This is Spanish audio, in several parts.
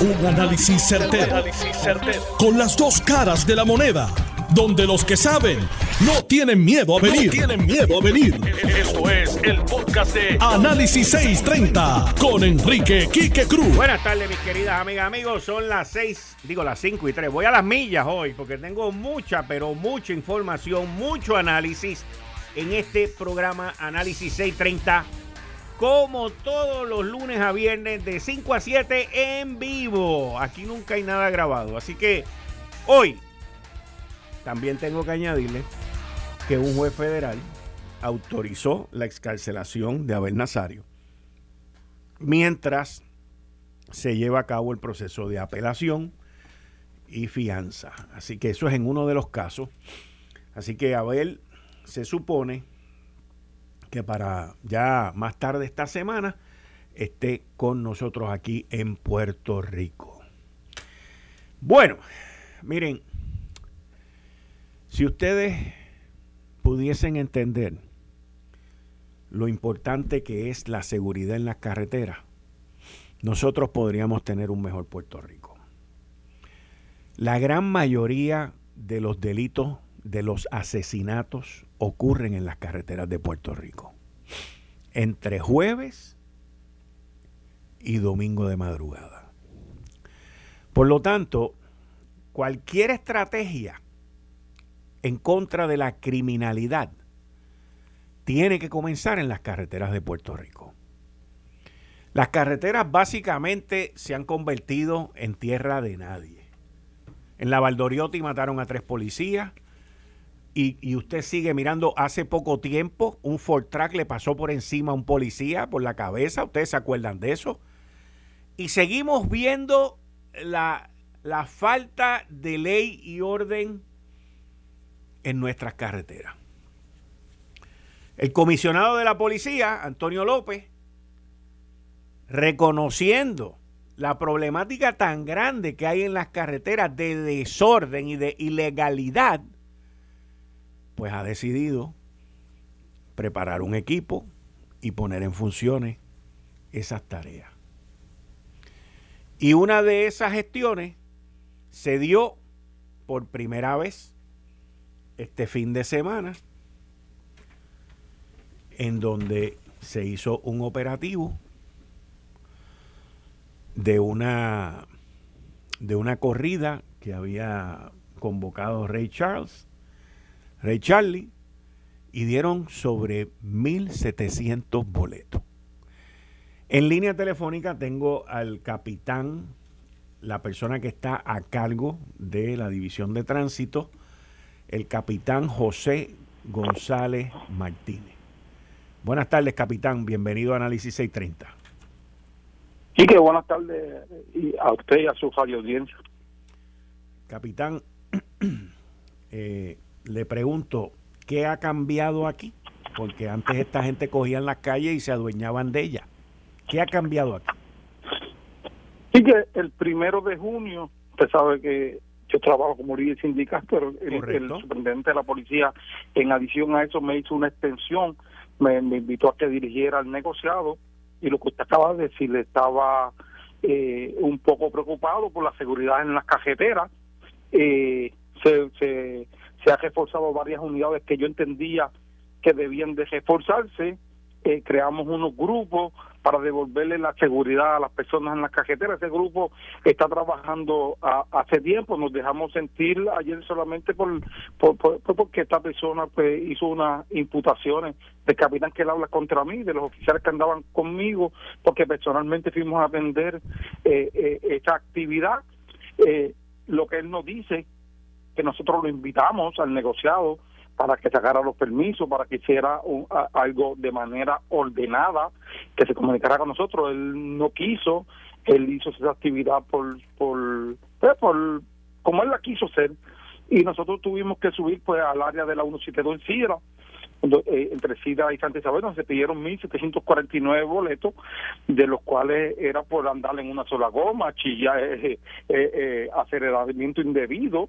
Un análisis certero, Con las dos caras de la moneda. Donde los que saben no tienen miedo a venir. tienen miedo a venir. Esto es el podcast de Análisis 630 con Enrique Quique Cruz. Buenas tardes, mis queridas amigas, amigos. Son las 6, digo las 5 y 3. Voy a las millas hoy porque tengo mucha, pero mucha información, mucho análisis en este programa Análisis 630 como todos los lunes a viernes de 5 a 7 en vivo. Aquí nunca hay nada grabado. Así que hoy también tengo que añadirle que un juez federal autorizó la excarcelación de Abel Nazario mientras se lleva a cabo el proceso de apelación y fianza. Así que eso es en uno de los casos. Así que Abel se supone que para ya más tarde esta semana esté con nosotros aquí en Puerto Rico. Bueno, miren, si ustedes pudiesen entender lo importante que es la seguridad en las carreteras, nosotros podríamos tener un mejor Puerto Rico. La gran mayoría de los delitos de los asesinatos ocurren en las carreteras de Puerto Rico. Entre jueves y domingo de madrugada. Por lo tanto, cualquier estrategia en contra de la criminalidad tiene que comenzar en las carreteras de Puerto Rico. Las carreteras básicamente se han convertido en tierra de nadie. En la Valdoriotti mataron a tres policías, y, usted sigue mirando, hace poco tiempo un Ford Track le pasó por encima a un policía por la cabeza, ustedes se acuerdan de eso. Y seguimos viendo la, la falta de ley y orden en nuestras carreteras. El comisionado de la policía, Antonio López, reconociendo la problemática tan grande que hay en las carreteras de desorden y de ilegalidad, pues ha decidido preparar un equipo y poner en funciones esas tareas. Y una de esas gestiones se dio por primera vez este fin de semana, en donde se hizo un operativo de una, de una corrida que había convocado Ray Charles Rey Charlie y dieron sobre 1.700 boletos. En línea telefónica tengo al capitán, la persona que está a cargo de la división de tránsito, el capitán José González Martínez. Buenas tardes, capitán. Bienvenido a Análisis 630. Sí, que buenas tardes a usted y a su radio audiencia. Capitán, eh, le pregunto, ¿qué ha cambiado aquí? Porque antes esta gente cogía en las calles y se adueñaban de ella. ¿Qué ha cambiado aquí? Sí, que el primero de junio, usted sabe que yo trabajo como líder sindical, pero el, el, superintendente de la policía, en adición a eso, me hizo una extensión, me, invitó a que dirigiera el negociado y lo que usted acaba de decir, estaba eh, un poco preocupado por la seguridad en las cajeteras. Eh, se, se se ha reforzado varias unidades que yo entendía que debían de reforzarse. Eh, creamos unos grupos para devolverle la seguridad a las personas en las cajeteras. Ese grupo está trabajando hace tiempo. Nos dejamos sentir ayer solamente por, porque esta persona pues, hizo unas imputaciones de capitán que él habla contra mí, de los oficiales que andaban conmigo, porque personalmente fuimos a atender eh, eh, esa actividad. Eh, lo que él nos dice nosotros lo invitamos al negociado para que sacara los permisos, para que hiciera algo de manera ordenada, que se comunicara con nosotros. Él no quiso, él hizo esa actividad por, por, pues, por como él la quiso hacer, y nosotros tuvimos que subir pues al área de la 172 en Sidra, eh, entre Sidra y Santa Isabel, donde se pidieron 1.749 boletos, de los cuales era por andar en una sola goma, chillar, eh, eh, eh, aceleramiento indebido,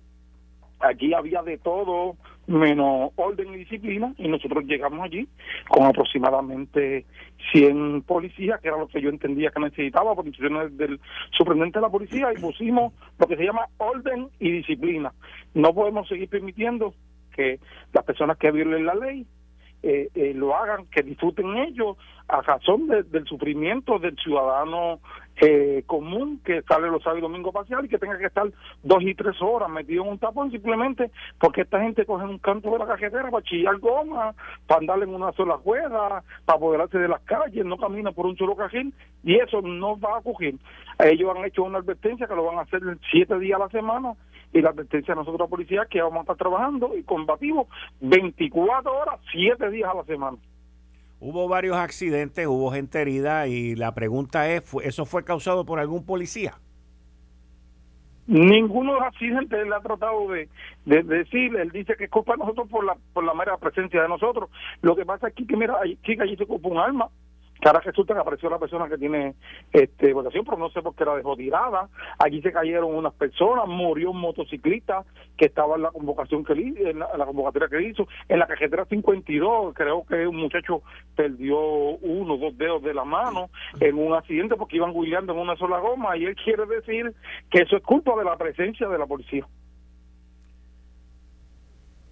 Aquí había de todo menos orden y disciplina y nosotros llegamos allí con aproximadamente 100 policías, que era lo que yo entendía que necesitaba por instrucciones del superintendente de la policía y pusimos lo que se llama orden y disciplina. No podemos seguir permitiendo que las personas que violen la ley eh, eh, lo hagan, que disfruten ellos a razón del sufrimiento del ciudadano eh, común que sale los sábados y domingos parcial y que tenga que estar dos y tres horas metido en un tapón simplemente porque esta gente coge un canto de la cajetera para chillar goma, para andar en una sola rueda, para apoderarse de las calles, no camina por un solo cajón y eso no va a ocurrir. Ellos han hecho una advertencia que lo van a hacer siete días a la semana y la advertencia a nosotros, la policía, que vamos a estar trabajando y combativos 24 horas, 7 días a la semana. Hubo varios accidentes, hubo gente herida y la pregunta es, ¿eso fue causado por algún policía? Ninguno de los accidentes él ha tratado de, decir, él dice que es culpa de nosotros por la, por la mera presencia de nosotros. Lo que pasa aquí que, mira, chica, allí se ocupa un arma, que ahora resulta que apareció la persona que tiene este votación, pero no sé por qué la dejó tirada. Allí se cayeron unas personas, murió un motociclista que estaba en la convocación que en la, convocatoria que hizo. En la cajetera 52, creo que un muchacho perdió uno, dos dedos de la mano en un accidente porque iban guiando en una sola goma y él quiere decir que eso es culpa de la presencia de la policía.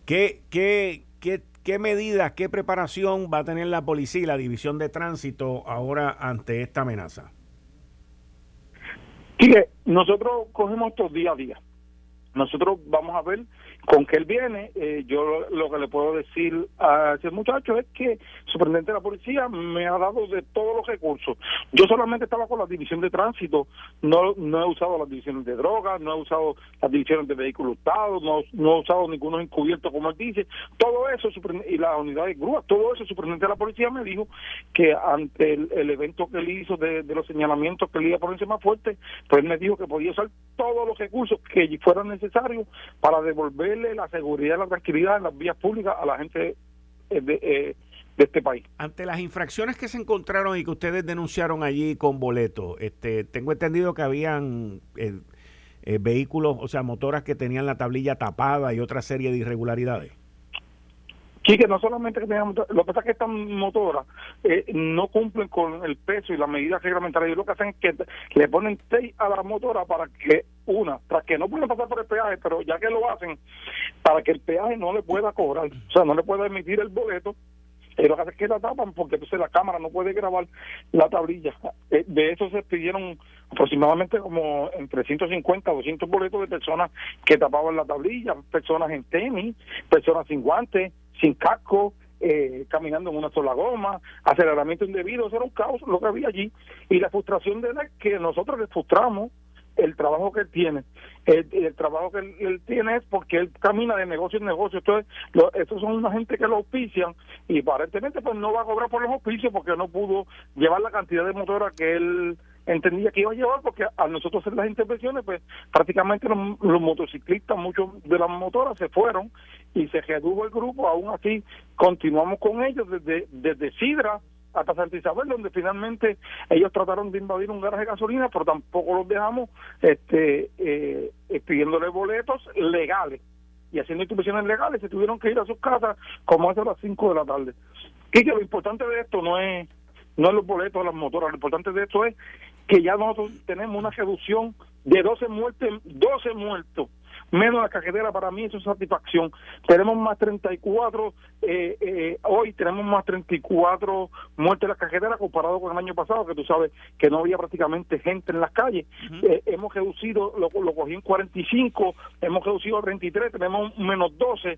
¿Qué, qué, qué ¿Qué medidas, qué preparación va a tener la policía y la división de tránsito ahora ante esta amenaza? Mire, nosotros cogemos estos día a día. Nosotros vamos a ver con qué él viene. Eh, yo lo que le puedo decir a ese muchacho es que el superintendente de la policía me ha dado de todos los recursos. Yo solamente estaba con la división de tránsito, no, no he usado las divisiones de drogas, no he usado las divisiones de vehículos usados, no, no he usado ninguno encubierto, como él dice. Todo eso, y la unidad de grúa, todo eso, de la policía me dijo que ante el, evento que él hizo de, los señalamientos que él iba a ponerse más fuerte, pues él me dijo que podía usar todos los recursos que fueran necesarios para devolver la seguridad y la tranquilidad en las vías públicas a la gente eh, de, eh, de este país. Ante las infracciones que se encontraron y que ustedes denunciaron allí con boleto, este, tengo entendido que habían eh, vehículos, o sea, motoras que tenían la tablilla tapada y otra serie de irregularidades. Sí, que no solamente que tengan lo que pasa es que estas motoras no cumplen con el peso y las medidas reglamentarias. lo que hacen es que le ponen tape a la motora para que una, tras que no pueden pasar por el peaje, pero ya que lo hacen, para que el peaje no le pueda cobrar, o sea, no le pueda emitir el boleto, y lo que hacen es que la tapan porque entonces la cámara no puede grabar la tablilla. Eh, de eso se pidieron aproximadamente como entre 150 a 200 boletos de personas que tapaban la tablilla, personas en tenis, personas sin guantes, sin casco, eh, caminando en una sola goma, aceleramiento indebido, eso era un caos lo que había allí. Y la frustración de él es que nosotros le frustramos el trabajo que él tiene. El, trabajo que él, tiene es porque él camina de negocio en negocio. Entonces, lo, estos son una gente que lo auspician y aparentemente pues no va a cobrar por los auspicios porque no pudo llevar la cantidad de motoras que él entendía que iba a llevar porque a nosotros hacer las intervenciones pues prácticamente los, motociclistas muchos de las motoras se fueron y se redujo el grupo aún así continuamos con ellos desde desde Sidra hasta Santa Isabel, donde finalmente ellos trataron de invadir un garaje de gasolina, pero tampoco los dejamos este, eh, pidiéndole boletos legales y haciendo instituciones legales, se tuvieron que ir a sus casas como hace las 5 de la tarde. Y que lo importante de esto no es no es los boletos las motoras, lo importante de esto es que ya nosotros tenemos una reducción de 12 muertes, 12 muertos menos la cajetera, para mí eso es satisfacción. Tenemos más 34, eh, eh, hoy tenemos más 34 muertes en la cajetera comparado con el año pasado, que tú sabes que no había prácticamente gente en las calles. Eh, hemos reducido, lo, lo cogí en 45, hemos reducido a 33, tenemos menos 12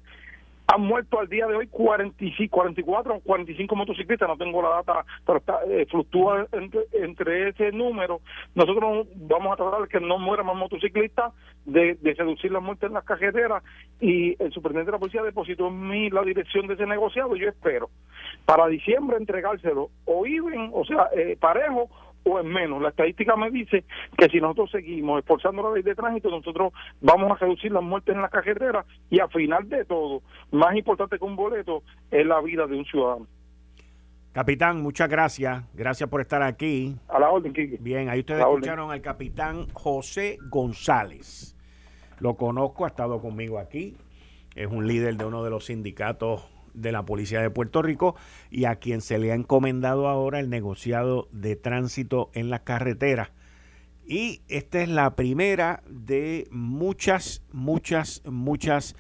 han muerto al día de hoy 45, 44 o 45 motociclistas, no tengo la data, pero está, eh, fluctúa entre, ese número. Nosotros vamos a tratar de que no mueran más motociclistas, de, de reducir la muerte en las cajeteras. Y el superintendente de la policía depositó en mí la dirección de ese negociado yo espero para diciembre entregárselo. O IBEN, o sea, eh, parejo o en menos. La estadística me dice que si nosotros seguimos esforzando la ley de tránsito, nosotros vamos a reducir las muertes en la carretera y al final de todo, más importante que un boleto, es la vida de un ciudadano. Capitán, muchas gracias. Gracias por estar aquí. A la orden, Kiki. Bien, ahí ustedes escucharon al capitán José González. Lo conozco, ha estado conmigo aquí. Es un líder de uno de los sindicatos de la Policía de Puerto Rico y a quien se le ha encomendado ahora el negociado de tránsito en las carreteras. Y esta es la primera de muchas, muchas, muchas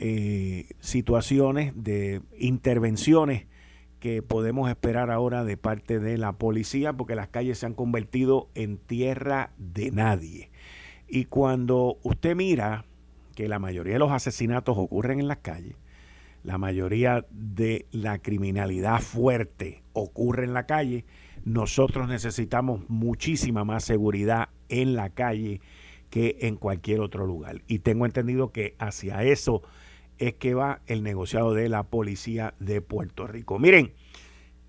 eh, situaciones de intervenciones que podemos esperar ahora de parte de la policía porque las calles se han convertido en tierra de nadie. Y cuando usted mira que la mayoría de los asesinatos ocurren en las calles, la mayoría de la criminalidad fuerte ocurre en la calle, nosotros necesitamos muchísima más seguridad en la calle que en cualquier otro lugar. Y tengo entendido que hacia eso es que va el negociado de la policía de Puerto Rico. Miren,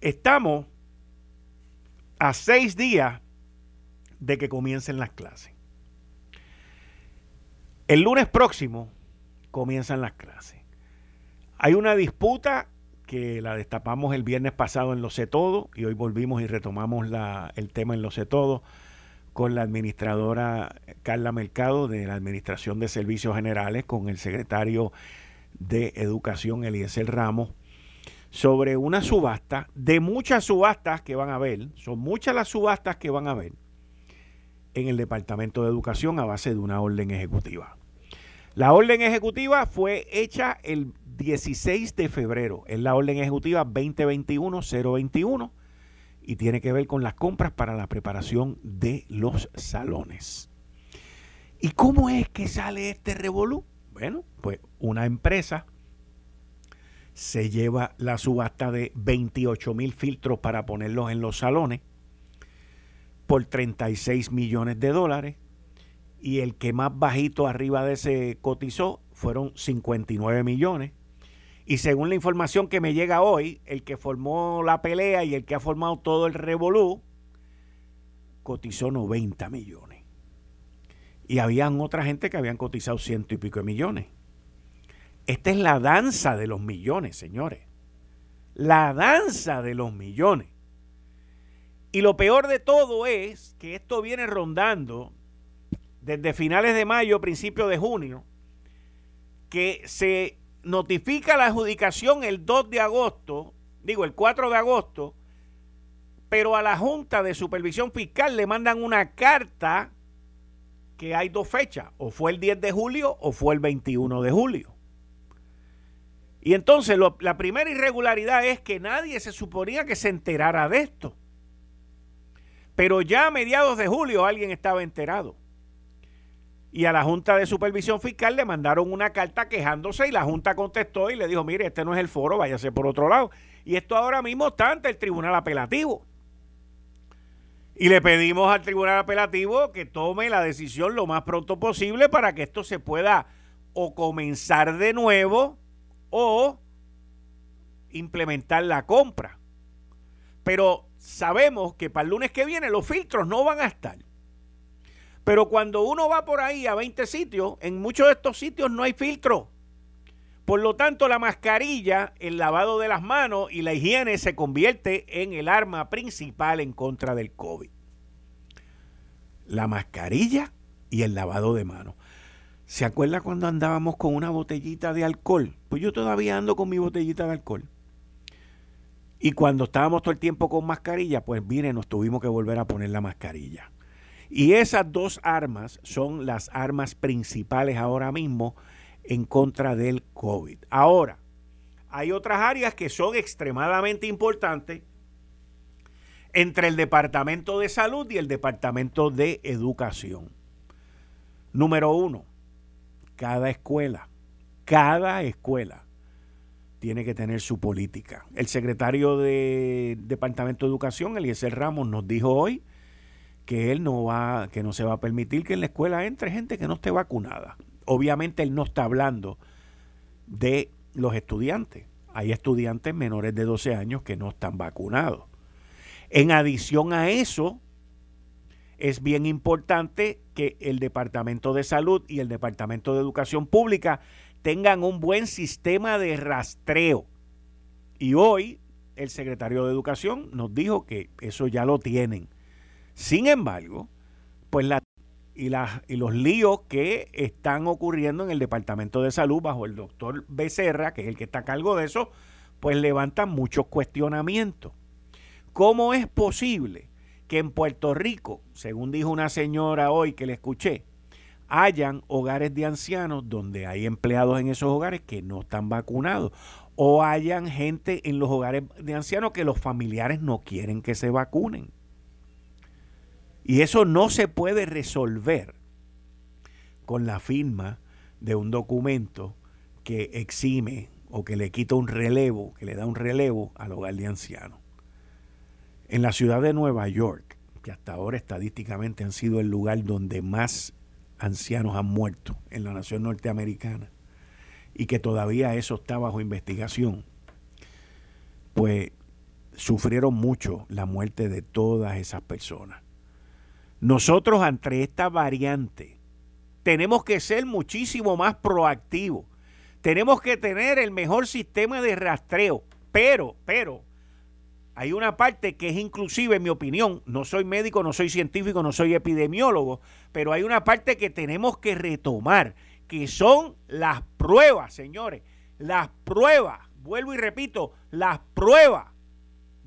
estamos a seis días de que comiencen las clases. El lunes próximo comienzan las clases. Hay una disputa que la destapamos el viernes pasado en Lo Sé Todo y hoy volvimos y retomamos el tema en Lo Sé Todo con la administradora Carla Mercado de la Administración de Servicios Generales, con el secretario de Educación Eliezer Ramos, sobre una subasta, de muchas subastas que van a haber, son muchas las subastas que van a haber en el Departamento de Educación a base de una orden ejecutiva. La orden ejecutiva fue hecha el 16 de febrero, es la orden ejecutiva 2021-021 y tiene que ver con las compras para la preparación de los salones. ¿Y cómo es que sale este revolú? Bueno, pues una empresa se lleva la subasta de 28 mil filtros para ponerlos en los salones por 36 millones de dólares y el que más bajito arriba de ese cotizó fueron 59 millones. Y según la información que me llega hoy, el que formó la pelea y el que ha formado todo el revolú, cotizó 90 millones. Y habían otra gente que habían cotizado ciento y pico de millones. Esta es la danza de los millones, señores. La danza de los millones. Y lo peor de todo es que esto viene rondando desde finales de mayo, principio de junio, que se notifica la adjudicación el 2 de agosto, digo el 4 de agosto, pero a la Junta de Supervisión Fiscal le mandan una carta que hay dos fechas, o fue el 10 de julio o fue el 21 de julio. Y entonces la primera irregularidad es que nadie se suponía que se enterara de esto. Pero ya a mediados de julio alguien estaba enterado y a la Junta de Supervisión Fiscal le mandaron una carta quejándose y la Junta contestó y le dijo, mire, este no es el foro, váyase por otro lado. Y esto ahora mismo está ante el Tribunal Apelativo. Y le pedimos al Tribunal Apelativo que tome la decisión lo más pronto posible para que esto se pueda o comenzar de nuevo o implementar la compra. Pero sabemos que para el lunes que viene los filtros no van a estar. Pero cuando uno va por ahí a 20 sitios, en muchos de estos sitios no hay filtro. Por lo tanto, la mascarilla, el lavado de las manos y la higiene se convierte en el arma principal en contra del COVID. La mascarilla y el lavado de manos. ¿Se acuerda cuando andábamos con una botellita de alcohol? Pues yo todavía ando con mi botellita de alcohol. Y cuando estábamos todo el tiempo con mascarilla, pues mire, nos tuvimos que volver a poner la mascarilla. Y esas dos armas son las armas principales ahora mismo en contra del COVID. Ahora, hay otras áreas que son extremadamente importantes entre el Departamento de Salud y el Departamento de Educación. Número uno, cada escuela, cada escuela tiene que tener su política. El secretario de Departamento de Educación, Eliezer Ramos, nos dijo hoy que él no va, que no se va a permitir que en la escuela entre gente que no esté vacunada. Obviamente él no está hablando de los estudiantes. Hay estudiantes menores de 12 años que no están vacunados. En adición a eso, es bien importante que el Departamento de Salud y el Departamento de Educación Pública tengan un buen sistema de rastreo. Y hoy el secretario de Educación nos dijo que eso ya lo tienen sin embargo, pues y, y los líos que están ocurriendo en el Departamento de Salud bajo el doctor Becerra, que es el que está a cargo de eso, pues levantan muchos cuestionamientos. ¿Cómo es posible que en Puerto Rico, según dijo una señora hoy que le escuché, hayan hogares de ancianos donde hay empleados en esos hogares que no están vacunados? O hayan gente en los hogares de ancianos que los familiares no quieren que se vacunen. Y eso no se puede resolver con la firma de un documento que exime o que le quita un relevo, que le da un relevo al hogar de ancianos. En la ciudad de Nueva York, que hasta ahora estadísticamente han sido el lugar donde más ancianos han muerto en la nación norteamericana, y que todavía eso está bajo investigación, pues sufrieron mucho la muerte de todas esas personas. Nosotros ante esta variante tenemos que ser muchísimo más proactivos tenemos que tener el mejor sistema de rastreo, pero, pero, hay una parte que es inclusive, en mi opinión, no soy médico, no soy científico, no soy epidemiólogo, pero hay una parte que tenemos que retomar, que son las pruebas, señores, las pruebas, vuelvo y repito, las pruebas.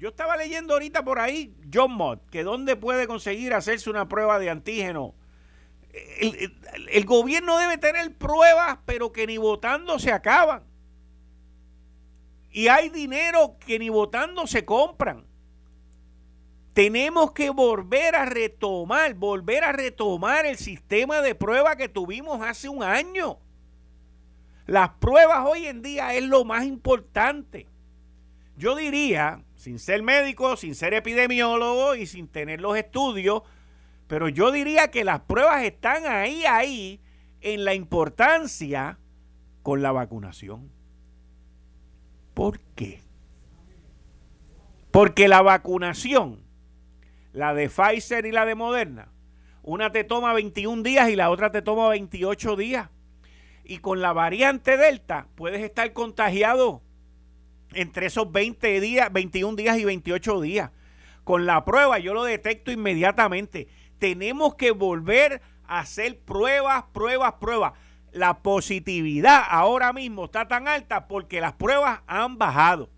Yo estaba leyendo ahorita por ahí, John Mott, que dónde puede conseguir hacerse una prueba de antígeno el, gobierno debe tener pruebas, pero que ni votando se acaban. Y hay dinero que ni votando se compran. Tenemos que volver a retomar, volver a retomar el sistema de prueba que tuvimos hace un año. Las pruebas hoy en día es lo más importante. Yo diría, sin ser médico, sin ser epidemiólogo y sin tener los estudios, pero yo diría que las pruebas están ahí, ahí, en la importancia con la vacunación. ¿Por qué? Porque la vacunación, la de Pfizer y la de Moderna, una te toma 21 días y la otra te toma 28 días. Y con la variante Delta puedes estar contagiado entre esos 20 días, 21 días y 28 días. Con la prueba yo lo detecto inmediatamente tenemos que volver a hacer pruebas, pruebas, pruebas. La positividad ahora mismo está tan alta porque las pruebas han bajado.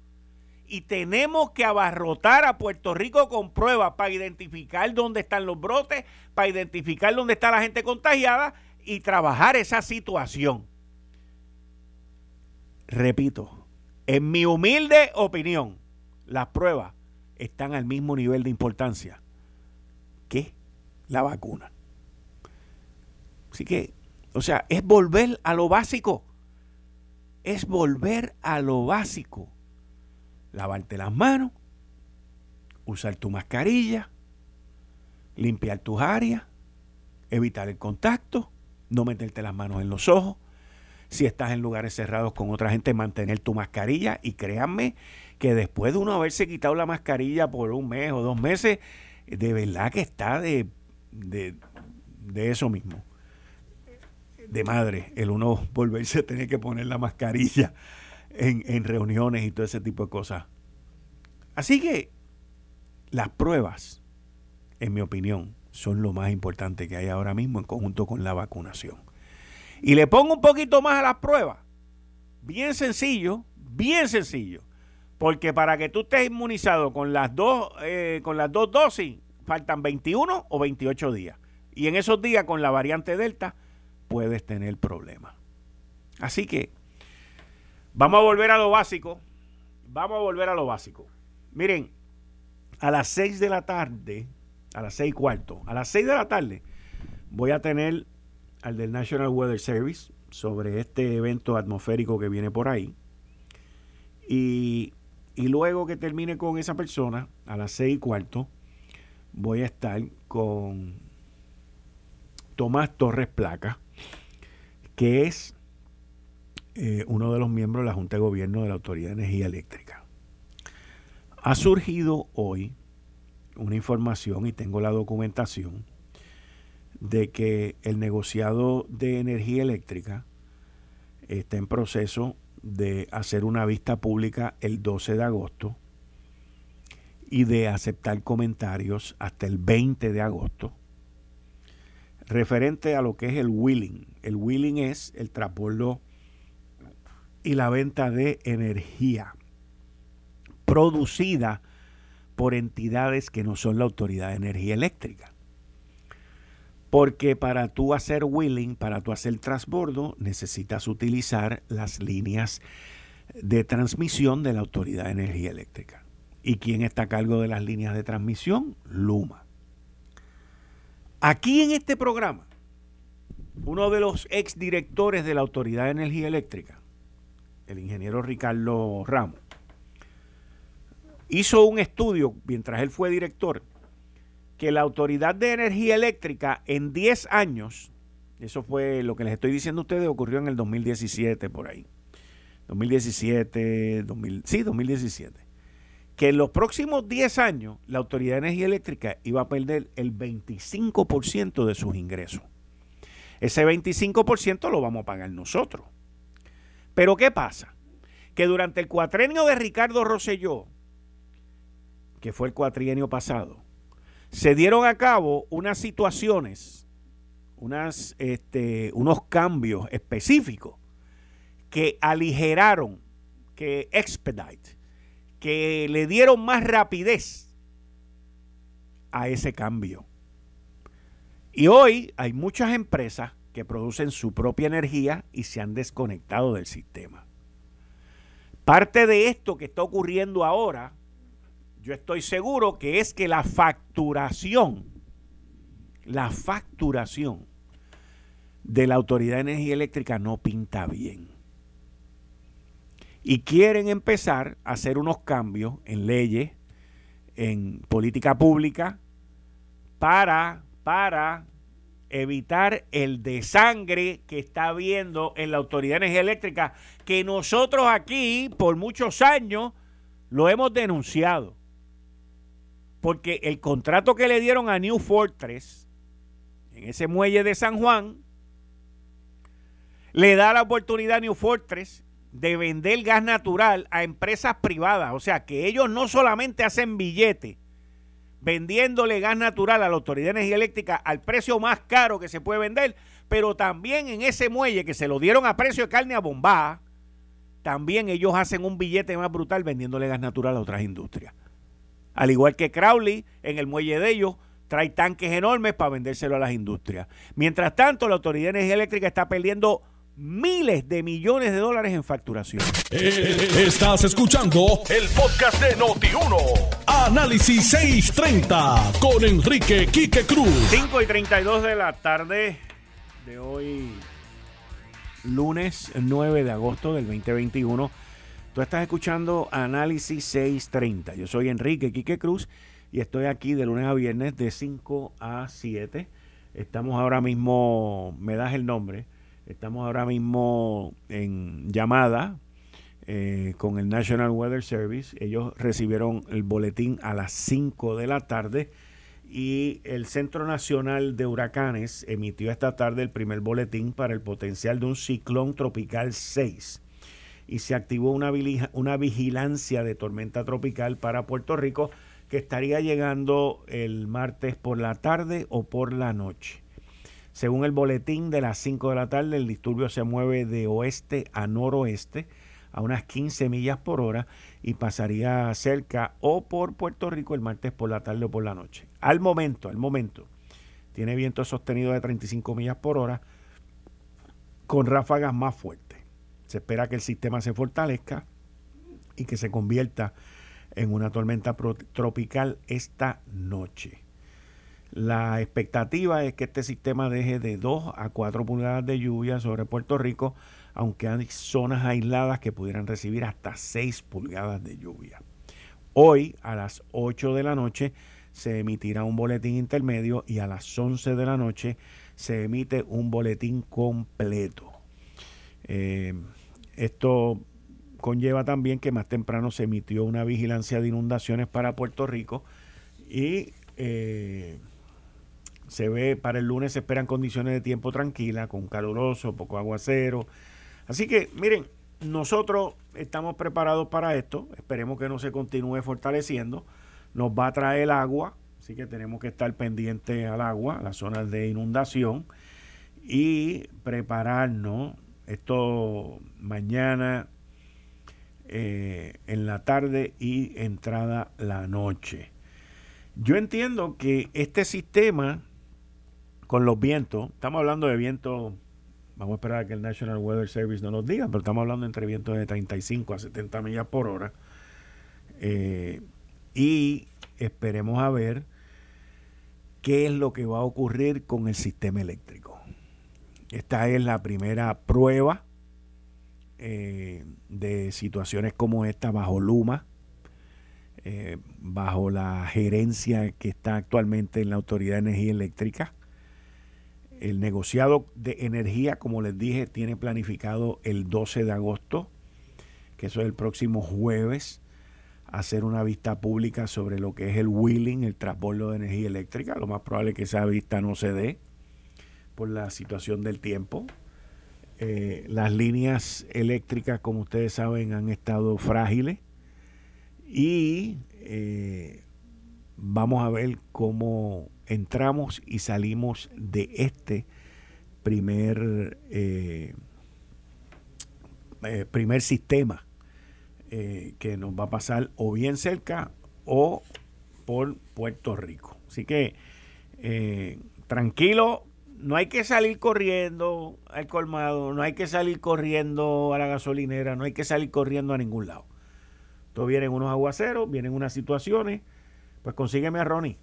Y tenemos que abarrotar a Puerto Rico con pruebas para identificar dónde están los brotes, para identificar dónde está la gente contagiada y trabajar esa situación. Repito, en mi humilde opinión, las pruebas están al mismo nivel de importancia que la vacuna. Así que, o sea, es volver a lo básico. Es volver a lo básico. Lavarte las manos, usar tu mascarilla, limpiar tus áreas, evitar el contacto, no meterte las manos en los ojos. Si estás en lugares cerrados con otra gente, mantener tu mascarilla. Y créanme que después de uno haberse quitado la mascarilla por un mes o dos meses, de verdad que está de de, eso mismo. De madre, el uno volverse a tener que poner la mascarilla en, en reuniones y todo ese tipo de cosas. Así que las pruebas, en mi opinión, son lo más importante que hay ahora mismo en conjunto con la vacunación. Y le pongo un poquito más a las pruebas. Bien sencillo, bien sencillo. Porque para que tú estés inmunizado con las dos, eh, con las dos dosis, faltan 21 o 28 días. Y en esos días con la variante Delta puedes tener problemas. Así que vamos a volver a lo básico. Vamos a volver a lo básico. Miren, a las 6 de la tarde, a las 6 y cuarto, a las 6 de la tarde voy a tener al del National Weather Service sobre este evento atmosférico que viene por ahí. Y, y luego que termine con esa persona, a las 6 y cuarto, voy a estar con Tomás Torres Placa, que es eh, uno de los miembros de la Junta de Gobierno de la Autoridad de Energía Eléctrica. Ha surgido hoy una información, y tengo la documentación, de que el negociado de energía eléctrica está en proceso de hacer una vista pública el 12 de agosto y de aceptar comentarios hasta el 20 de agosto. referente a lo que es el wheeling. El wheeling es el transbordo y la venta de energía producida por entidades que no son la Autoridad de Energía Eléctrica. Porque para tú hacer wheeling, para tú hacer transbordo, necesitas utilizar las líneas de transmisión de la Autoridad de Energía Eléctrica. ¿Y quién está a cargo de las líneas de transmisión? Luma. Aquí en este programa, uno de los exdirectores de la Autoridad de Energía Eléctrica, el ingeniero Ricardo Ramos, hizo un estudio mientras él fue director que la Autoridad de Energía Eléctrica en 10 años, eso fue lo que les estoy diciendo a ustedes, ocurrió en el 2017 por ahí. 2017, 2000, sí, 2017. Que en los próximos 10 años la Autoridad de Energía Eléctrica iba a perder el 25% de sus ingresos. Ese 25% lo vamos a pagar nosotros. Pero ¿qué pasa? Que durante el cuatrenio de Ricardo Rosselló, que fue el cuatrienio pasado, se dieron a cabo unas situaciones, este, unos cambios específicos que aligeraron, que expedite, que le dieron más rapidez a ese cambio. Y hoy hay muchas empresas que producen su propia energía y se han desconectado del sistema. Parte de esto que está ocurriendo ahora yo estoy seguro que es que la facturación, la facturación de la Autoridad de Energía Eléctrica no pinta bien. Y quieren empezar a hacer unos cambios en leyes, en política pública, para, para evitar el desangre que está habiendo en la Autoridad de Energía Eléctrica, que nosotros aquí por muchos años lo hemos denunciado porque el contrato que le dieron a New Fortress, en ese muelle de San Juan, le da la oportunidad a New Fortress de vender gas natural a empresas privadas. O sea, que ellos no solamente hacen billete vendiéndole gas natural a la Autoridad de Energía Eléctrica al precio más caro que se puede vender, pero también en ese muelle que se lo dieron a precio de carne a bombá, también ellos hacen un billete más brutal vendiéndole gas natural a otras industrias. Al igual que Crowley, en el muelle de ellos, trae tanques enormes para vendérselo a las industrias. Mientras tanto, la Autoridad de Energía Eléctrica está perdiendo miles de millones de dólares en facturación. Eh, estás escuchando el podcast de Noti1. Análisis 630 con Enrique Quique Cruz. 5 y 32 de la tarde de hoy, lunes 9 de agosto del 2021. Tú estás escuchando Análisis 630. Yo soy Enrique Quique Cruz y estoy aquí de lunes a viernes de 5 a 7. Estamos ahora mismo, me das el nombre, estamos ahora mismo en llamada eh, con el National Weather Service. Ellos recibieron el boletín a las 5 de la tarde y el Centro Nacional de Huracanes emitió esta tarde el primer boletín para el potencial de un ciclón tropical 6 y se activó una, vigilancia de tormenta tropical para Puerto Rico que estaría llegando el martes por la tarde o por la noche. Según el boletín de las 5 de la tarde, el disturbio se mueve de oeste a noroeste a unas 15 millas por hora y pasaría cerca o por Puerto Rico el martes por la tarde o por la noche. Al momento, al momento, tiene viento sostenido de 35 millas por hora con ráfagas más fuertes. Se espera que el sistema se fortalezca y que se convierta en una tormenta tropical esta noche. La expectativa es que este sistema deje de 2 a 4 pulgadas de lluvia sobre Puerto Rico, aunque hay zonas aisladas que pudieran recibir hasta 6 pulgadas de lluvia. Hoy a las 8 de la noche se emitirá un boletín intermedio y a las 11 de la noche se emite un boletín completo. Eh, esto conlleva también que más temprano se emitió una vigilancia de inundaciones para Puerto Rico y eh, se ve para el lunes se esperan condiciones de tiempo tranquila, con caluroso, poco aguacero. Así que miren, nosotros estamos preparados para esto, esperemos que no se continúe fortaleciendo, nos va a traer agua, Así que tenemos que estar pendientes al agua, las zonas de inundación y prepararnos. Esto mañana eh, en la tarde y entrada la noche. Yo entiendo que este sistema con los vientos, estamos hablando de vientos, vamos a esperar a que el National Weather Service nos lo diga, pero estamos hablando entre vientos de 35 a 70 millas por hora. Eh, y esperemos a ver qué es lo que va a ocurrir con el sistema eléctrico. Esta es la primera prueba eh, de situaciones como esta bajo Luma, eh, bajo la gerencia que está actualmente en la Autoridad de Energía Eléctrica. El negociado de energía, como les dije, tiene planificado el 12 de agosto, que eso es el próximo jueves hacer una vista pública sobre lo que es el wheeling, el transbordo de energía eléctrica. Lo más probable es que esa vista no se dé por la situación del tiempo. Eh, las líneas eléctricas, como ustedes saben, han estado frágiles y eh, vamos a ver cómo entramos y salimos de este primer, eh, primer sistema que nos va a pasar o bien cerca o por Puerto Rico. Así que tranquilo, no hay que salir corriendo al colmado, no hay que salir corriendo a la gasolinera, no hay que salir corriendo a ningún lado. Entonces vienen unos aguaceros, vienen unas situaciones, pues consígueme a Ronnie.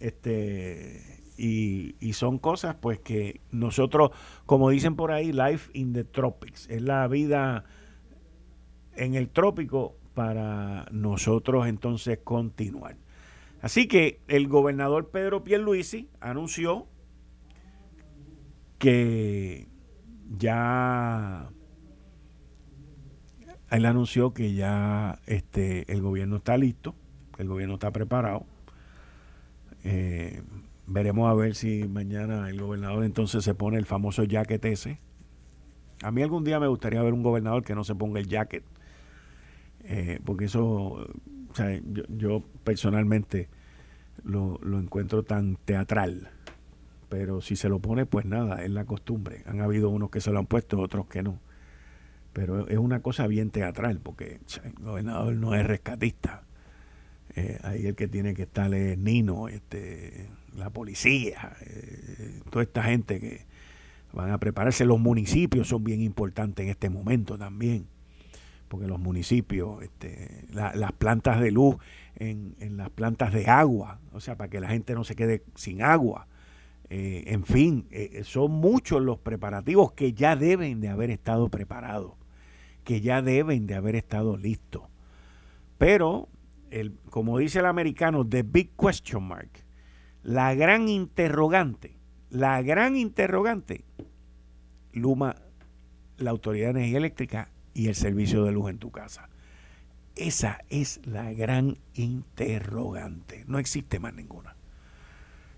Este, y, y, son cosas pues que nosotros, como dicen por ahí, life in the tropics, es la vida en el trópico para nosotros entonces continuar. Así que el gobernador Pedro Pierluisi anunció que ya él anunció que ya este el gobierno está listo, el gobierno está preparado. Eh, veremos a ver si mañana el gobernador entonces se pone el famoso jacket ese. A mí algún día me gustaría ver un gobernador que no se ponga el jacket eh, porque eso, yo, yo personalmente lo, lo, encuentro tan teatral. Pero si se lo pone, pues nada, es la costumbre. Han habido unos que se lo han puesto, otros que no. Pero es una cosa bien teatral, porque el gobernador no es rescatista. Eh, ahí el que tiene que estar es Nino, este, la policía, eh, toda esta gente que van a prepararse. Los municipios son bien importantes en este momento también porque los municipios, este, las plantas de luz en, las plantas de agua, o sea, para que la gente no se quede sin agua. Eh, en fin, eh, son muchos los preparativos que ya deben de haber estado preparados, que ya deben de haber estado listos. Pero, el, como dice el americano, the big question mark, la gran interrogante, la gran interrogante, Luma, la Autoridad de Energía Eléctrica y el servicio de luz en tu casa. Esa es la gran interrogante. No existe más ninguna.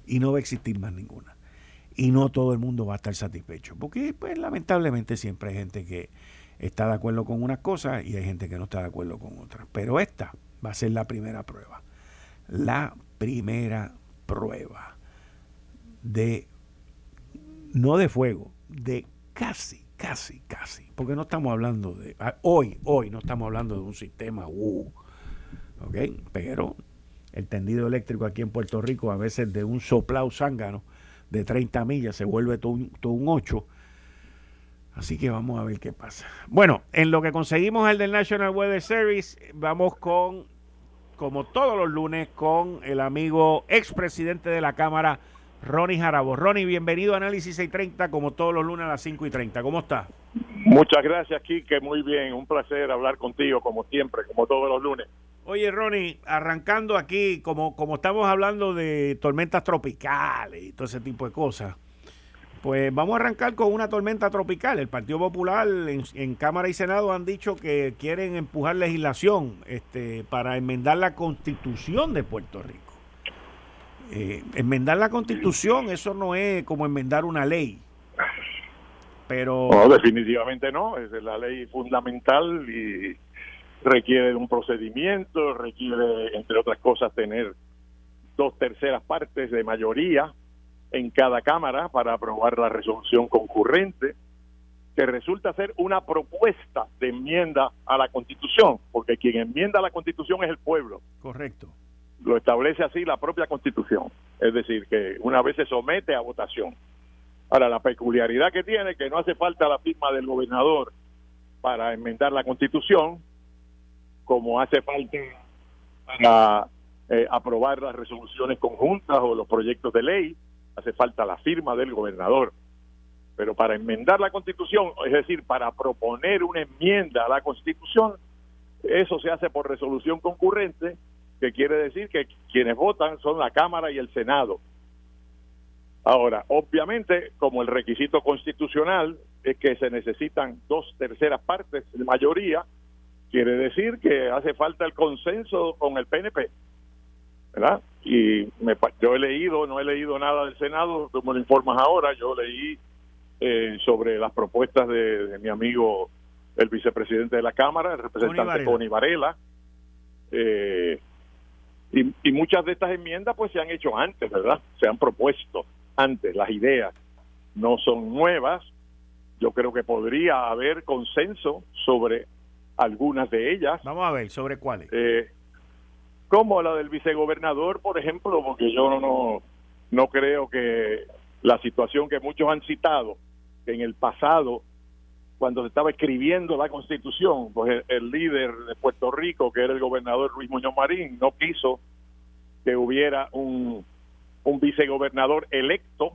Y no va a existir más ninguna. Y no todo el mundo va a estar satisfecho. Porque, pues, lamentablemente siempre hay gente que está de acuerdo con unas cosas y hay gente que no está de acuerdo con otras. Pero esta va a ser la primera prueba. La primera prueba de, no de fuego, de casi casi, casi, porque no estamos hablando de, ah, hoy, hoy no estamos hablando de un sistema, uh, ¿ok? Pero el tendido eléctrico aquí en Puerto Rico a veces de un soplao zángano de 30 millas se vuelve todo un, todo un 8. Así que vamos a ver qué pasa. Bueno, en lo que conseguimos el del National Weather Service, vamos con, como todos los lunes, con el amigo expresidente de la Cámara, Ronnie Jarabo. Ronnie, bienvenido a Análisis 630, como todos los lunes a las 5 y 30. ¿Cómo está? Muchas gracias, Kike. Muy bien. Un placer hablar contigo, como siempre, como todos los lunes. Oye, Ronnie, arrancando aquí, como, como estamos hablando de tormentas tropicales y todo ese tipo de cosas, pues vamos a arrancar con una tormenta tropical. El Partido Popular en, Cámara y Senado han dicho que quieren empujar legislación este, para enmendar la constitución de Puerto Rico. Eh, enmendar la constitución, eso no es como enmendar una ley. Pero. No, definitivamente no. Es la ley fundamental y requiere de un procedimiento, requiere, entre otras cosas, tener dos terceras partes de mayoría en cada Cámara para aprobar la resolución concurrente, que resulta ser una propuesta de enmienda a la Constitución, porque quien enmienda la Constitución es el pueblo. Correcto. Lo establece así la propia Constitución, es decir, que una vez se somete a votación. Ahora, la peculiaridad que tiene que no hace falta la firma del gobernador para enmendar la Constitución, como hace falta para eh, aprobar las resoluciones conjuntas o los proyectos de ley, hace falta la firma del gobernador. Pero para enmendar la constitución, es decir, para proponer una enmienda a la constitución, eso se hace por resolución concurrente, que quiere decir que quienes votan son la Cámara y el Senado. Ahora, obviamente, como el requisito constitucional es que se necesitan dos terceras partes de mayoría, quiere decir que hace falta el consenso con el PNP. ¿verdad? Y me, yo he leído, no he leído nada del Senado, como lo informas ahora, yo leí eh, sobre las propuestas de, mi amigo, el vicepresidente de la Cámara, el representante Tony Varela, eh, y, y, muchas de estas enmiendas pues se han hecho antes, ¿verdad? Se han propuesto antes, las ideas no son nuevas, yo creo que podría haber consenso sobre algunas de ellas. Vamos a ver, ¿sobre cuáles? Eh, como la del vicegobernador, por ejemplo, porque yo no, no creo que la situación que muchos han citado, en el pasado, cuando se estaba escribiendo la constitución, pues el, líder de Puerto Rico, que era el gobernador Luis Muñoz Marín, no quiso que hubiera un, un vicegobernador electo,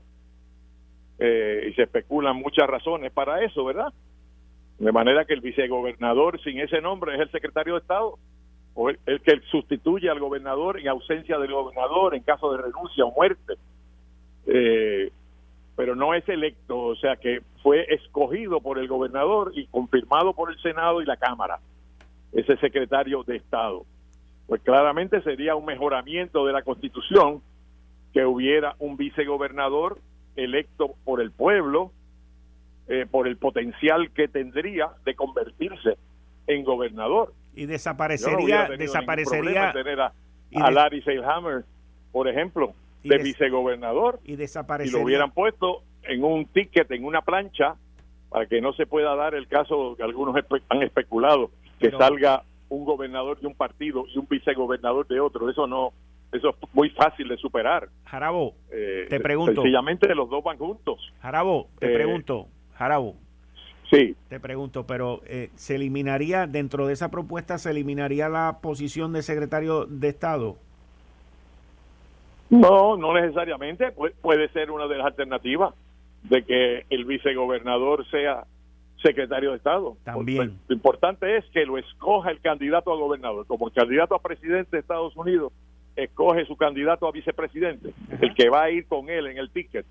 eh, y se especulan muchas razones para eso, ¿verdad? De manera que el vicegobernador sin ese nombre es el secretario de Estado o el, que sustituye al gobernador en ausencia del gobernador en caso de renuncia o muerte. Eh, pero no es electo, o sea que fue escogido por el gobernador y confirmado por el Senado y la Cámara, ese secretario de Estado. Pues claramente sería un mejoramiento de la Constitución que hubiera un vicegobernador electo por el pueblo, eh, por el potencial que tendría de convertirse en gobernador. Y desaparecería desaparecería tener a, Larry Seilhammer por ejemplo de vicegobernador y desaparecería y lo hubieran puesto en un ticket en una plancha para que no se pueda dar el caso que algunos han especulado que salga un gobernador de un partido y un vicegobernador de otro. Eso no eso es muy fácil de superar. Jarabo eh, te pregunto. sencillamente los dos van juntos. Jarabo te eh, pregunto Jarabo Sí. Te pregunto, pero eh, ¿se eliminaría, dentro de esa propuesta, se eliminaría la posición de secretario de Estado? No, no necesariamente. puede ser una de las alternativas de que el vicegobernador sea secretario de Estado. También. lo importante es que lo escoja el candidato a gobernador. Como el candidato a presidente de Estados Unidos escoge su candidato a vicepresidente, el que va a ir con él en el ticket,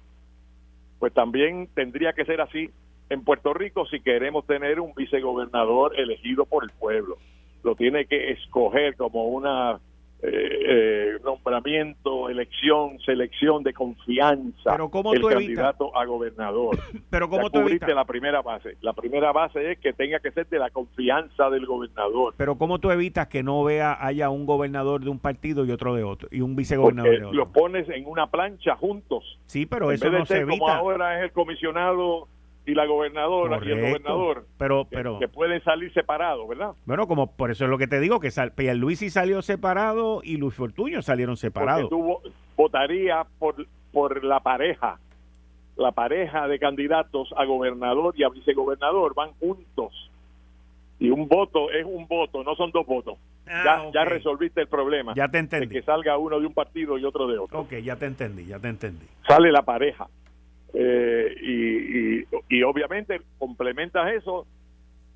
pues también tendría que ser así en Puerto Rico si queremos tener un vicegobernador elegido por el pueblo. Lo tiene que escoger como una eh, eh, nombramiento, elección, selección de confianza pero ¿cómo el candidato a gobernador. pero cómo tú evitas? la primera base. La primera base es que tenga que ser de la confianza del gobernador. Pero cómo tú evitas que no vea haya un gobernador de un partido y otro de otro y un vicegobernador de otro. Los pones en una plancha juntos. Sí, pero eso no se evita. Como ahora es el comisionado y la gobernadora y el gobernador pero, pero, que, pueden salir separados, ¿verdad? Bueno, como por eso es lo que te digo, que sal, Pierluisi salió separado y Luis Fortuño salieron separados. Votaría por, por la pareja, la pareja de candidatos a gobernador y a vicegobernador van juntos. Y un voto es un voto, no son dos votos. Ah, ya, ya resolviste el problema. Ya te entendí. De que salga uno de un partido y otro de otro. Ok, ya te entendí, ya te entendí. Sale la pareja. Eh, y, obviamente complementas eso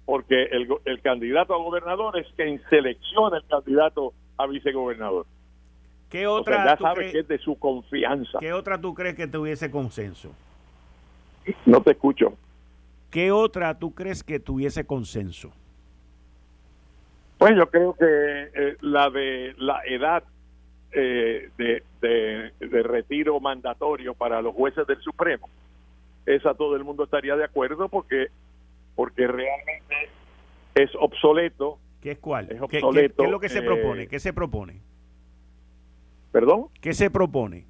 porque el, el candidato a gobernador es quien selecciona el candidato a vicegobernador. ¿Qué otra? ya sabes que es de su confianza. ¿Qué otra tú crees que tuviese consenso? No te escucho. ¿Qué otra tú crees que tuviese consenso? Pues yo creo que eh, la de la edad eh, de, de, retiro mandatorio para los jueces del Supremo, esa todo el mundo estaría de acuerdo porque porque realmente es obsoleto. ¿Qué es cuál? Es obsoleto. ¿Qué, es lo que se propone? Eh, ¿Qué se propone? ¿Perdón? ¿Qué se propone?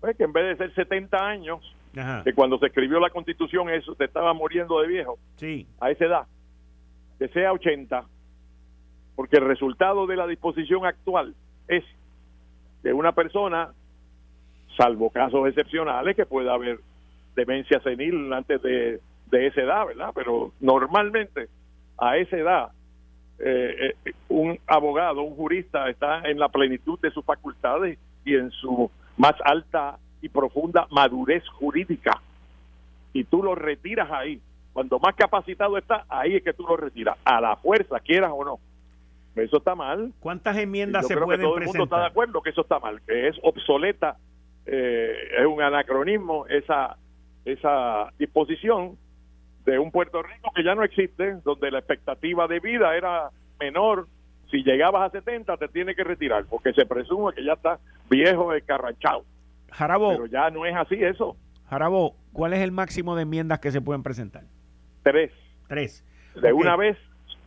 Pues que en vez de ser 70 años, que cuando se escribió la constitución eso te estaba muriendo de viejo, sí. a esa edad, que sea 80, porque el resultado de la disposición actual es que una persona, salvo casos excepcionales, que pueda haber demencia senil antes de, de esa edad, ¿verdad? Pero normalmente a esa edad eh, eh, un abogado, un jurista está en la plenitud de sus facultades y en su más alta y profunda madurez jurídica. Y tú lo retiras ahí. Cuando más capacitado está, ahí es que tú lo retiras. A la fuerza, quieras o no. Eso está mal. ¿Cuántas enmiendas se pueden que todo el mundo está de acuerdo que eso está mal, que es obsoleta, eh, es un anacronismo esa esa disposición de un Puerto Rico que ya no existe, donde la expectativa de vida era menor. Si llegabas a 70 te tiene que retirar, porque se presume que ya está viejo, escarranchado. Jarabo. Pero ya no es así eso. Jarabo, ¿cuál es el máximo de enmiendas que se pueden presentar? Tres. Tres. De una vez,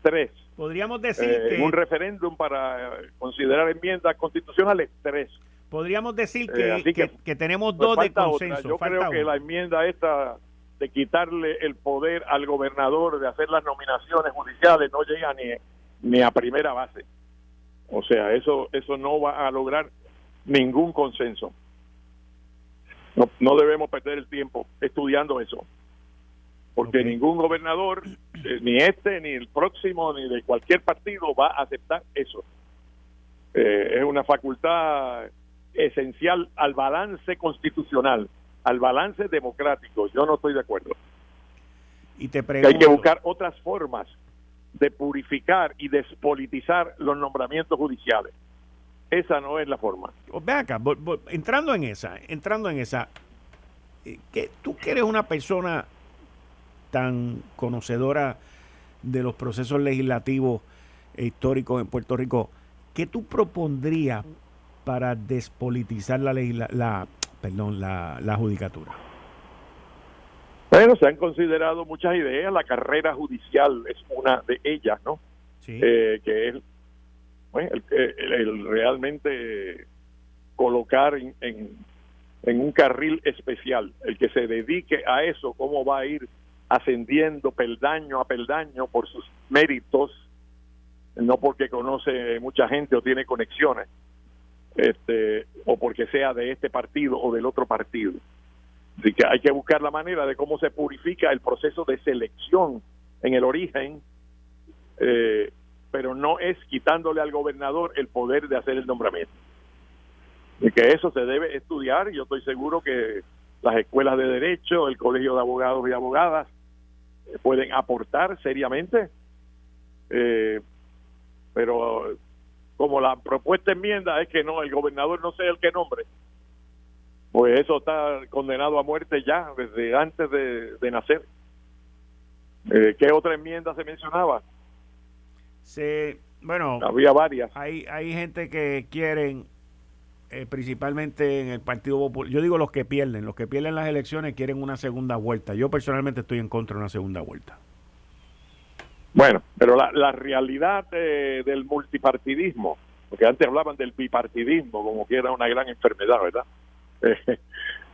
tres. Podríamos decir eh, que... Un referéndum para considerar enmiendas constitucionales, tres. Podríamos decir eh, que, que, tenemos pues dos de consenso. Yo creo que la enmienda esta de quitarle el poder al gobernador de hacer las nominaciones judiciales no llega ni, ni a primera base. O sea, eso, eso no va a lograr ningún consenso. No, no debemos perder el tiempo estudiando eso. Porque ningún gobernador, eh, ni este, ni el próximo, ni de cualquier partido, va a aceptar eso. Eh, es una facultad esencial al balance constitucional al balance democrático. Yo no estoy de acuerdo. Y te que hay que buscar otras formas de purificar y despolitizar los nombramientos judiciales. Esa no es la forma. Oh, ve acá, entrando en esa, entrando en esa, eh, que tú que eres una persona tan conocedora de los procesos legislativos e históricos en Puerto Rico, ¿qué tú propondrías para despolitizar la, la, perdón, la, la judicatura? Bueno, se han considerado muchas ideas, la carrera judicial es una de ellas, ¿no? Sí. Eh, que es el, realmente colocar en, en, un carril especial, el que se dedique a eso, cómo va a ir ascendiendo peldaño a peldaño por sus méritos, no porque conoce mucha gente o tiene conexiones, este, o porque sea de este partido o del otro partido. Así que hay que buscar la manera de cómo se purifica el proceso de selección en el origen, eh, pero no es quitándole al gobernador el poder de hacer el nombramiento. Y que eso se debe estudiar, yo estoy seguro que las escuelas de derecho, el colegio de abogados y abogadas pueden aportar seriamente, eh, pero como la propuesta enmienda es que no, el gobernador no sea el que nombre, pues eso está condenado a muerte ya desde antes de, nacer. Eh, ¿Qué otra enmienda se mencionaba? Sí, bueno, había varias. Hay, hay gente que quieren, eh, principalmente en el Partido Popular, yo digo los que pierden, los que pierden las elecciones quieren una segunda vuelta. Yo personalmente estoy en contra de una segunda vuelta. Bueno, pero la, la realidad del multipartidismo, porque antes hablaban del bipartidismo como que era una gran enfermedad, ¿verdad?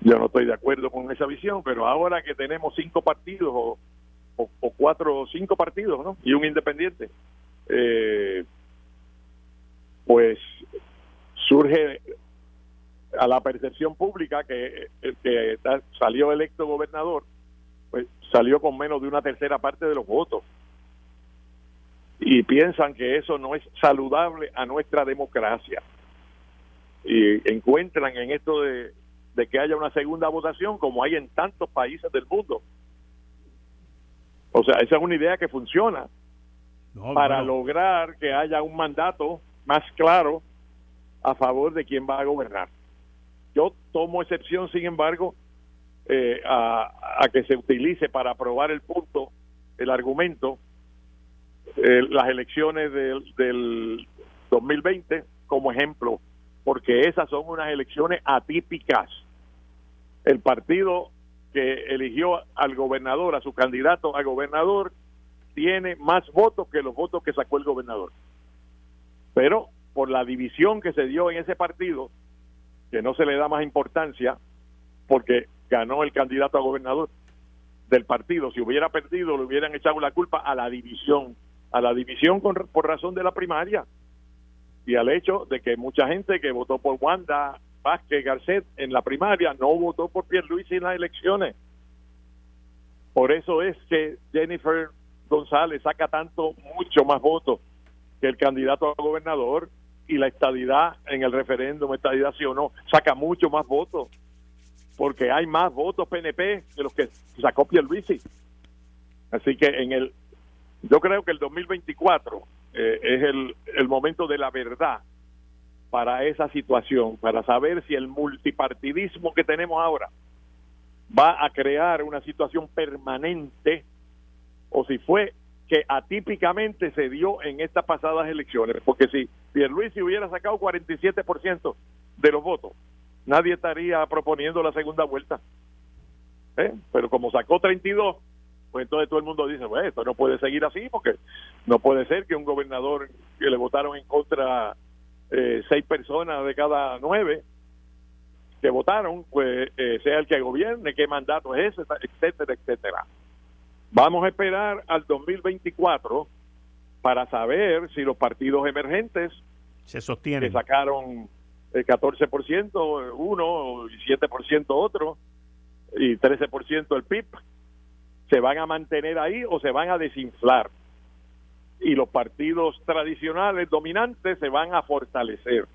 yo no estoy de acuerdo con esa visión, pero ahora que tenemos cinco partidos o, o, cuatro o cinco partidos, ¿no? Y un independiente, eh, pues surge a la percepción pública que el que salió electo gobernador, pues salió con menos de una tercera parte de los votos y piensan que eso no es saludable a nuestra democracia. Y encuentran en esto de, que haya una segunda votación como hay en tantos países del mundo. O sea, esa es una idea que funciona para lograr que haya un mandato más claro a favor de quién va a gobernar. Yo tomo excepción, sin embargo, eh, a, a que se utilice para aprobar el punto, el argumento, eh, las elecciones del, del 2020 como ejemplo, porque esas son unas elecciones atípicas. El partido que eligió al gobernador, a su candidato a gobernador, tiene más votos que los votos que sacó el gobernador. Pero por la división que se dio en ese partido, que no se le da más importancia, porque ganó el candidato a gobernador del partido. Si hubiera perdido, le hubieran echado la culpa a la división, a la división por razón de la primaria y al hecho de que mucha gente que votó por Wanda Vázquez Garcet en la primaria no votó por Pierluisi en las elecciones. Por eso es que Jennifer González saca tanto, mucho más votos que el candidato a gobernador y la estadidad en el referéndum, estadidad sí o no, saca mucho más votos porque hay más votos PNP que los que sacó Pierluisi. Así que en el, yo creo que el 2024 eh, es el, el momento de la verdad para esa situación, para saber si el multipartidismo que tenemos ahora va a crear una situación permanente o si fue que atípicamente se dio en estas pasadas elecciones, porque si Pierluisi hubiera sacado 47% de los votos, nadie estaría proponiendo la segunda vuelta. ¿Eh? Pero como sacó 32, pues entonces todo el mundo dice, bueno, esto no puede seguir así porque no puede ser que un gobernador que le votaron en contra eh, seis personas de cada nueve que votaron, pues eh, sea el que gobierne, qué mandato es ese, etcétera, etcétera. Vamos a esperar al 2024 para saber si los partidos emergentes se sostienen. Que sacaron el 14% uno y 7% otro y 13% el PIB se van a mantener ahí o se van a desinflar y los partidos tradicionales dominantes se van a fortalecer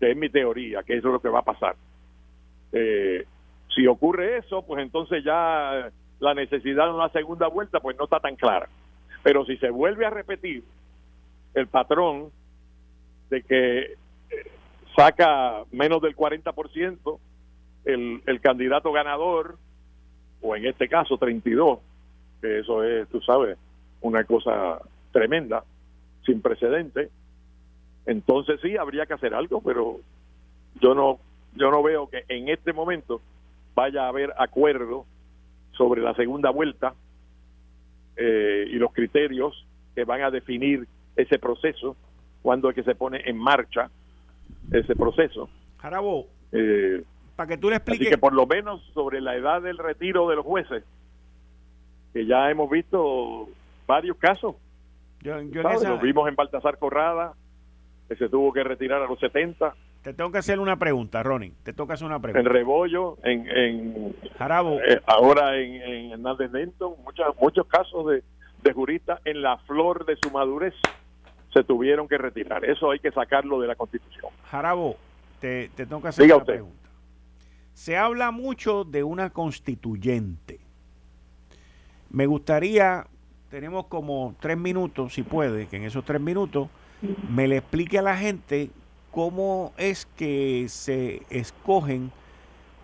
que es mi teoría que eso es lo que va a pasar eh, si ocurre eso pues entonces ya la necesidad de una segunda vuelta pues no está tan clara. Pero si se vuelve a repetir el patrón de que saca menos del 40% el, el candidato ganador, o en este caso 32, que eso es, tú sabes, una cosa tremenda, sin precedente, entonces sí habría que hacer algo, pero yo no, yo no veo que en este momento vaya a haber acuerdo sobre la segunda vuelta eh, y los criterios que van a definir ese proceso cuando es que se pone en marcha ese proceso. Jarabo, eh, para que tú le expliques. Así que por lo menos sobre la edad del retiro de los jueces, que ya hemos visto varios casos. Yo, Lo vimos en Baltasar Corrada, que se tuvo que retirar a los 70. Te tengo que hacer una pregunta, Ronnie. Te toca hacer una pregunta. En Rebollo, en, en Jarabo. Eh, ahora en, en Hernández Denton, muchos, muchos casos de, de juristas en la flor de su madurez se tuvieron que retirar. Eso hay que sacarlo de la Constitución. Jarabo, te, te tengo que hacer una pregunta. Se habla mucho de una constituyente. Me gustaría, tenemos como tres minutos, si puede, que en esos tres minutos me le explique a la gente cómo es que se escogen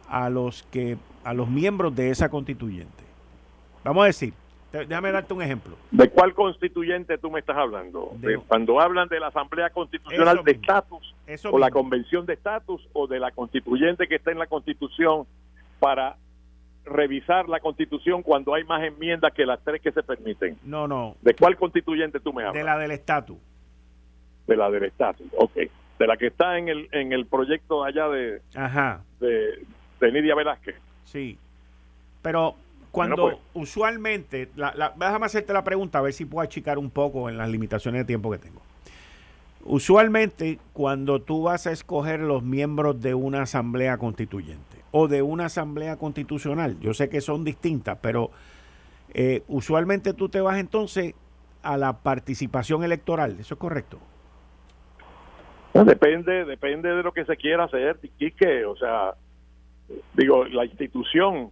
a los que a los miembros de esa constituyente. Vamos a decir, Déjame darte un ejemplo. ¿De cuál constituyente tú me estás hablando? De, cuando hablan de la Asamblea Constitucional de Estatus, o la Convención de Estatus, o de la constituyente que está en la Constitución para revisar la Constitución cuando hay más enmiendas que las tres que se permiten. No, no. ¿De cuál constituyente tú me hablas? De la del estatus. De la del estatus, ok. De la que está en el, en el proyecto allá de, Ajá. de, de Nidia Velázquez. Sí. Pero cuando pues. usualmente, la, déjame hacerte la pregunta a ver si puedo achicar un poco en las limitaciones de tiempo que tengo. Usualmente, cuando tú vas a escoger los miembros de una asamblea constituyente o de una asamblea constitucional, yo sé que son distintas, pero eh, usualmente tú te vas entonces a la participación electoral, ¿eso es correcto? depende, depende de lo que se quiera hacer, que, o sea, digo, la institución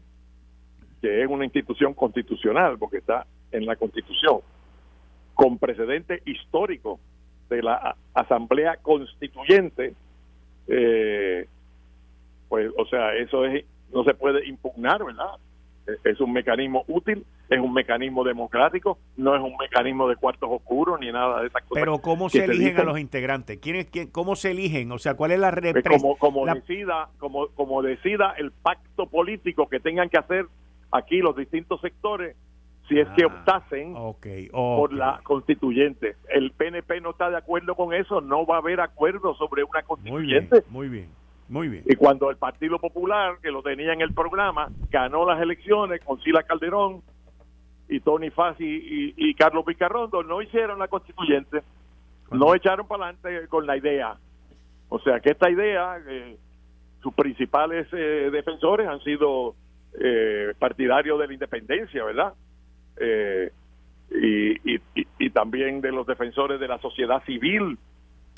que es una institución constitucional, porque está en la Constitución, con precedente histórico de la Asamblea Constituyente, eh, pues, o sea, eso es no se puede impugnar, ¿verdad? Es un mecanismo útil, es un mecanismo democrático, no es un mecanismo de cuartos oscuros ni nada de esas cosas. Pero ¿cómo se eligen a los integrantes? ¿Quién es, quién, ¿Cómo se eligen? O sea, ¿cuál es la representación? Como, como, decida, como, como decida el pacto político que tengan que hacer aquí los distintos sectores si es que ah, optasen por la constituyente. El PNP no está de acuerdo con eso, no va a haber acuerdo sobre una constituyente. Muy bien, muy bien. Y cuando el Partido Popular, que lo tenía en el programa, ganó las elecciones con Sila Calderón y Tony Fassi y, Carlos Picarrondo, no hicieron la constituyente, no echaron para adelante con la idea. O sea que esta idea, eh, sus principales eh, defensores han sido eh, partidarios de la independencia, ¿verdad? Eh, y, y, también de los defensores de la sociedad civil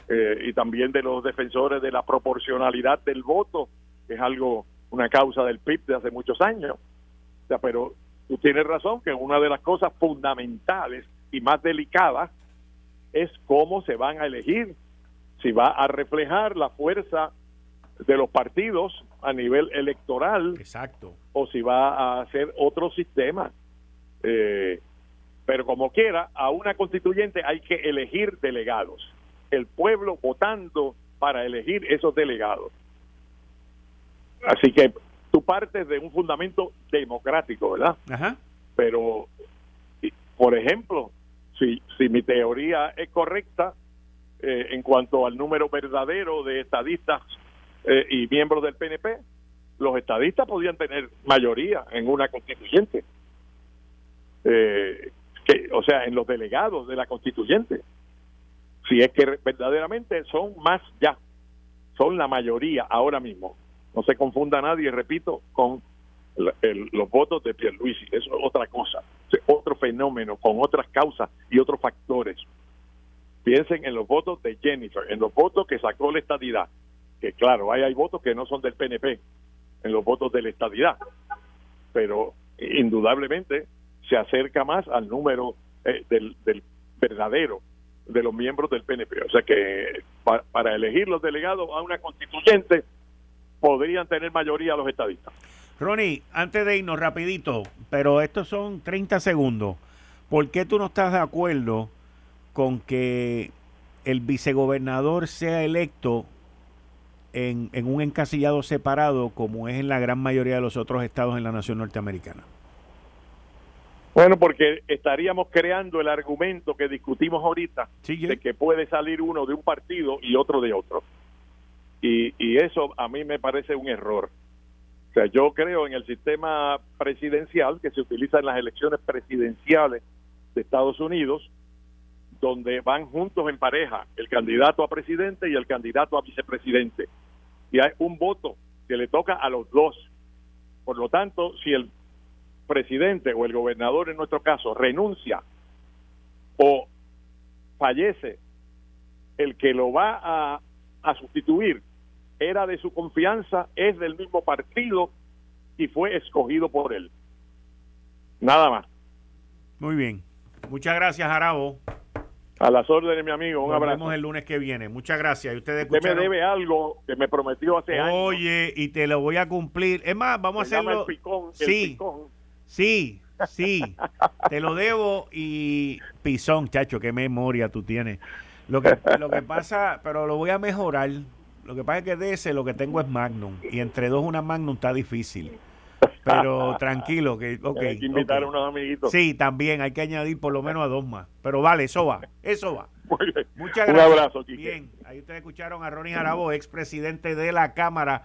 eh, y también de los defensores de la proporcionalidad del voto, que es algo, una causa del PIB de hace muchos años. O sea, pero tú tienes razón que una de las cosas fundamentales y más delicadas es cómo se van a elegir, si va a reflejar la fuerza de los partidos a nivel electoral, exacto, o si va a hacer otro sistema. Eh, pero como quiera, a una constituyente hay que elegir delegados. El pueblo votando para elegir esos delegados. Así que tú partes de un fundamento democrático, ¿verdad? Ajá. Pero, por ejemplo, si, si mi teoría es correcta eh, en cuanto al número verdadero de estadistas eh, y miembros del PNP, los estadistas podían tener mayoría en una constituyente eh, que, o sea, en los delegados de la constituyente. Si es que verdaderamente son más ya, son la mayoría ahora mismo. No se confunda nadie, repito, con los votos de Pierluisi. Eso es otra cosa, es otro fenómeno, con otras causas y otros factores. Piensen en los votos de Jennifer, en los votos que sacó la estadidad. Que claro, hay, hay votos que no son del PNP, en los votos de la estadidad. Pero indudablemente se acerca más al número eh, del, verdadero de los miembros del PNP. O sea que para elegir los delegados a una constituyente podrían tener mayoría los estadistas. Ronnie, antes de irnos rapidito, pero estos son 30 segundos. ¿Por qué tú no estás de acuerdo con que el vicegobernador sea electo en, en un encasillado separado como es en la gran mayoría de los otros estados en la nación norteamericana? Bueno, porque estaríamos creando el argumento que discutimos ahorita de que puede salir uno de un partido y otro de otro. Y, y eso a mí me parece un error. O sea, yo creo en el sistema presidencial que se utiliza en las elecciones presidenciales de Estados Unidos, donde van juntos en pareja el candidato a presidente y el candidato a vicepresidente. Y hay un voto que le toca a los dos. Por lo tanto, si el presidente o el gobernador en nuestro caso renuncia o fallece, el que lo va a, a sustituir era de su confianza, es del mismo partido y fue escogido por él. Nada más. Muy bien. Muchas gracias, Arabo. A las órdenes, mi amigo. Un Nos abrazo. vemos el lunes que viene. Muchas gracias. Y ustedes Usted me debe algo que me prometió hace años. Oye, y te lo voy a cumplir. Es más, vamos a hacerlo. sí. Sí, sí, te lo debo y pisón, chacho, qué memoria tú tienes. Lo que, lo que pasa, pero lo voy a mejorar. Lo que pasa es que de ese lo que tengo es Magnum y entre dos una Magnum está difícil. Pero tranquilo, que hay que invitar a unos amiguitos. Sí, también hay que añadir por lo menos a dos más. Pero vale, eso va, eso va. Muchas gracias. Un abrazo, Bien, ahí ustedes escucharon a Ronnie Jarabo, expresidente de la Cámara